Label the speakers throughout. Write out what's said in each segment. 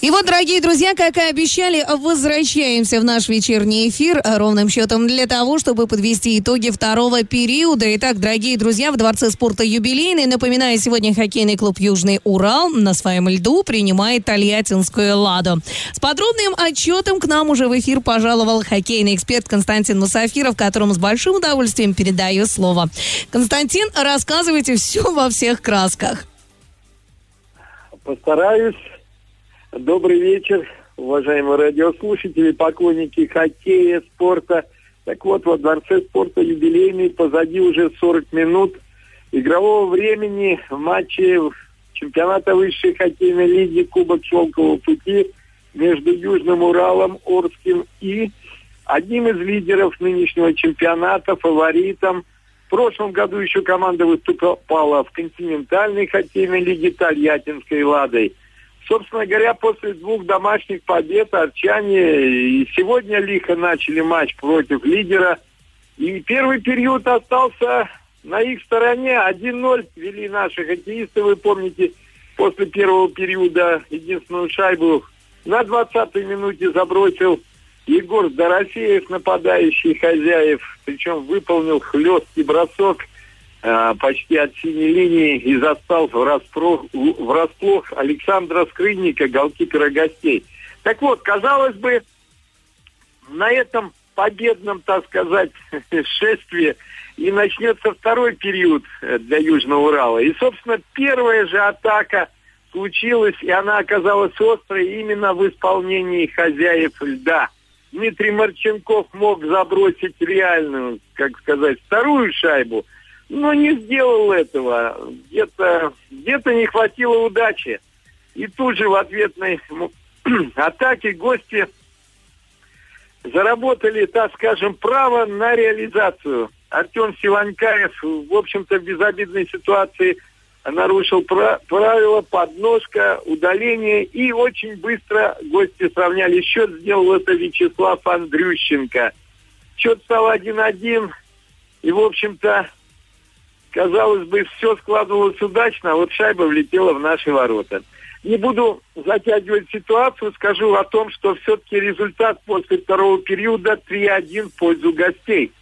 Speaker 1: И вот, дорогие друзья, как и обещали, возвращаемся в наш вечерний эфир ровным счетом для того, чтобы подвести итоги второго периода. Итак, дорогие друзья, в Дворце спорта юбилейный, напоминаю, сегодня хоккейный клуб «Южный Урал» на своем льду принимает Тольяттинскую «Ладу». С подробным отчетом к нам уже в эфир пожаловал хоккейный эксперт Константин Мусафиров, которому с большим удовольствием передаю слово. Константин, рассказывайте все во всех красках.
Speaker 2: Постараюсь. Добрый вечер, уважаемые радиослушатели, поклонники хоккея, спорта. Так вот, во Дворце спорта юбилейный позади уже 40 минут игрового времени в матче чемпионата высшей хоккейной лиги Кубок Шелкового пути между Южным Уралом, Орским и одним из лидеров нынешнего чемпионата, фаворитом. В прошлом году еще команда выступала в континентальной хоккейной лиге Тольяттинской «Ладой». Собственно говоря, после двух домашних побед арчане и сегодня лихо начали матч против лидера. И первый период остался на их стороне. 1-0 вели наши хоккеисты. Вы помните, после первого периода единственную шайбу на 20-й минуте забросил Егор Дорофеев, нападающий хозяев. Причем выполнил хлесткий бросок – почти от синей линии и застал врасплох, врасплох Александра Скрынника, голкипера гостей. Так вот, казалось бы, на этом победном, так сказать, шествии и начнется второй период э, для Южного Урала. И, собственно, первая же атака случилась, и она оказалась острой именно в исполнении хозяев льда. Дмитрий Марченков мог забросить реальную, как сказать, вторую шайбу – но не сделал этого. Где-то где не хватило удачи. И тут же в ответной атаке гости заработали, так скажем, право на реализацию. Артем Сиванькаев, в общем-то, в безобидной ситуации нарушил правила, подножка, удаление. И очень быстро гости сравняли счет. Сделал это Вячеслав Андрющенко. Счет стал 1-1. И, в общем-то, казалось бы, все складывалось удачно, а вот шайба влетела в наши ворота. Не буду затягивать ситуацию, скажу о том, что все-таки результат после второго периода 3-1 в пользу гостей.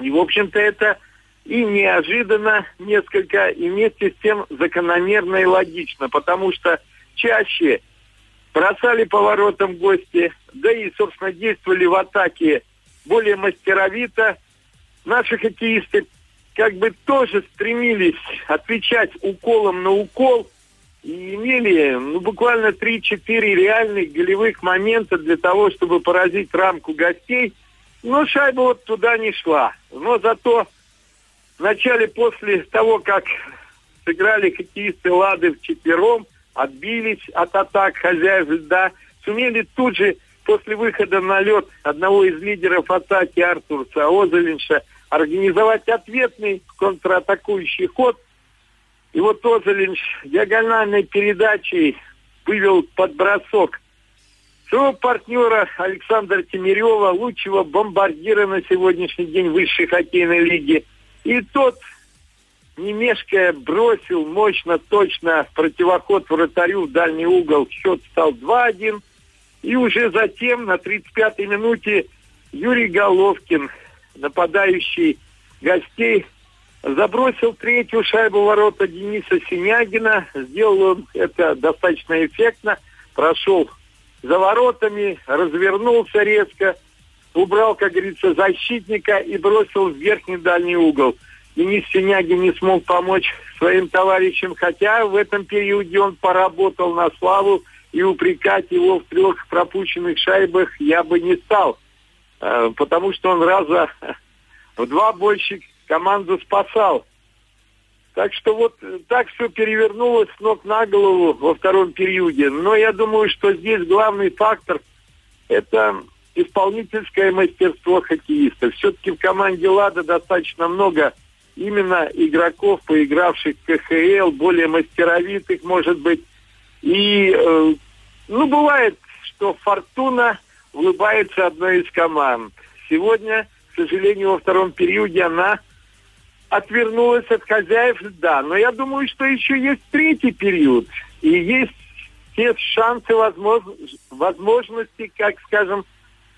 Speaker 2: И, в общем-то, это и неожиданно несколько, и вместе с тем закономерно и логично, потому что чаще бросали поворотом гости, да и, собственно, действовали в атаке более мастеровито. Наши хоккеисты как бы тоже стремились отвечать уколом на укол и имели ну, буквально 3-4 реальных голевых момента для того, чтобы поразить рамку гостей. Но шайба вот туда не шла. Но зато в начале, после того, как сыграли хоккеисты Лады в четвером, отбились от атак хозяев льда, сумели тут же после выхода на лед одного из лидеров атаки Артурса Озелинша организовать ответный контратакующий ход. И вот Озелинш диагональной передачей вывел под бросок своего партнера Александра Тимирева, лучшего бомбардира на сегодняшний день высшей хоккейной лиги. И тот, не мешкая, бросил мощно, точно противоход вратарю в дальний угол. Счет стал 2-1. И уже затем, на 35-й минуте, Юрий Головкин нападающий гостей, забросил третью шайбу ворота Дениса Синягина. Сделал он это достаточно эффектно. Прошел за воротами, развернулся резко, убрал, как говорится, защитника и бросил в верхний дальний угол. Денис Синягин не смог помочь своим товарищам, хотя в этом периоде он поработал на славу, и упрекать его в трех пропущенных шайбах я бы не стал. Э, потому что он раза в два больше команду спасал. Так что вот так все перевернулось с ног на голову во втором периоде. Но я думаю, что здесь главный фактор это исполнительское мастерство хоккеиста. Все-таки в команде «Лада» достаточно много именно игроков, поигравших в КХЛ, более мастеровитых, может быть. И, э, ну, бывает, что «Фортуна» улыбается одной из команд. Сегодня, к сожалению, во втором периоде она отвернулась от хозяев, да. Но я думаю, что еще есть третий период. И есть все шансы, возможно, возможности, как скажем,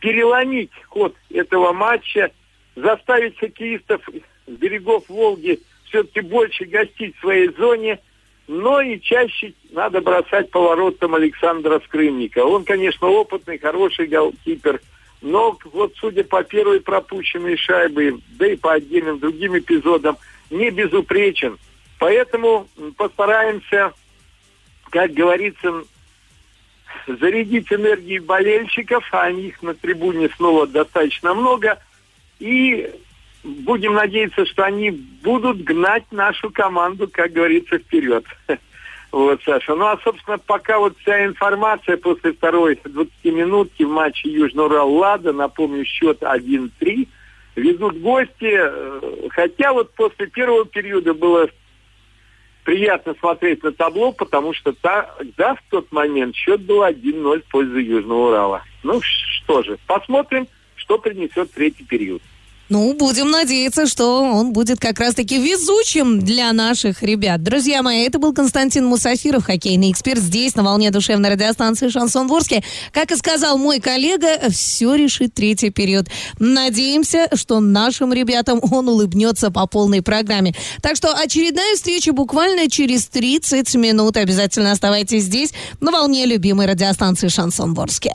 Speaker 2: переломить ход этого матча, заставить хоккеистов с берегов Волги все-таки больше гостить в своей зоне, но и чаще надо бросать поворотом Александра Скрымника. Он, конечно, опытный, хороший голкипер, но вот судя по первой пропущенной шайбе, да и по отдельным другим эпизодам, не безупречен. Поэтому постараемся, как говорится, зарядить энергией болельщиков, а них на трибуне снова достаточно много, и будем надеяться, что они будут гнать нашу команду, как говорится, вперед. Вот, Саша. Ну, а, собственно, пока вот вся информация после второй 20-минутки в матче Южный Урал-Лада, напомню, счет 1-3, ведут гости, э, хотя вот после первого периода было приятно смотреть на табло, потому что та, да, в тот момент счет был 1-0 в пользу Южного Урала. Ну что же, посмотрим, что принесет третий период.
Speaker 1: Ну, будем надеяться, что он будет как раз-таки везучим для наших ребят. Друзья мои, это был Константин Мусафиров, хоккейный эксперт здесь, на волне душевной радиостанции «Шансон Ворске». Как и сказал мой коллега, все решит третий период. Надеемся, что нашим ребятам он улыбнется по полной программе. Так что очередная встреча буквально через 30 минут. Обязательно оставайтесь здесь, на волне любимой радиостанции «Шансон Ворске».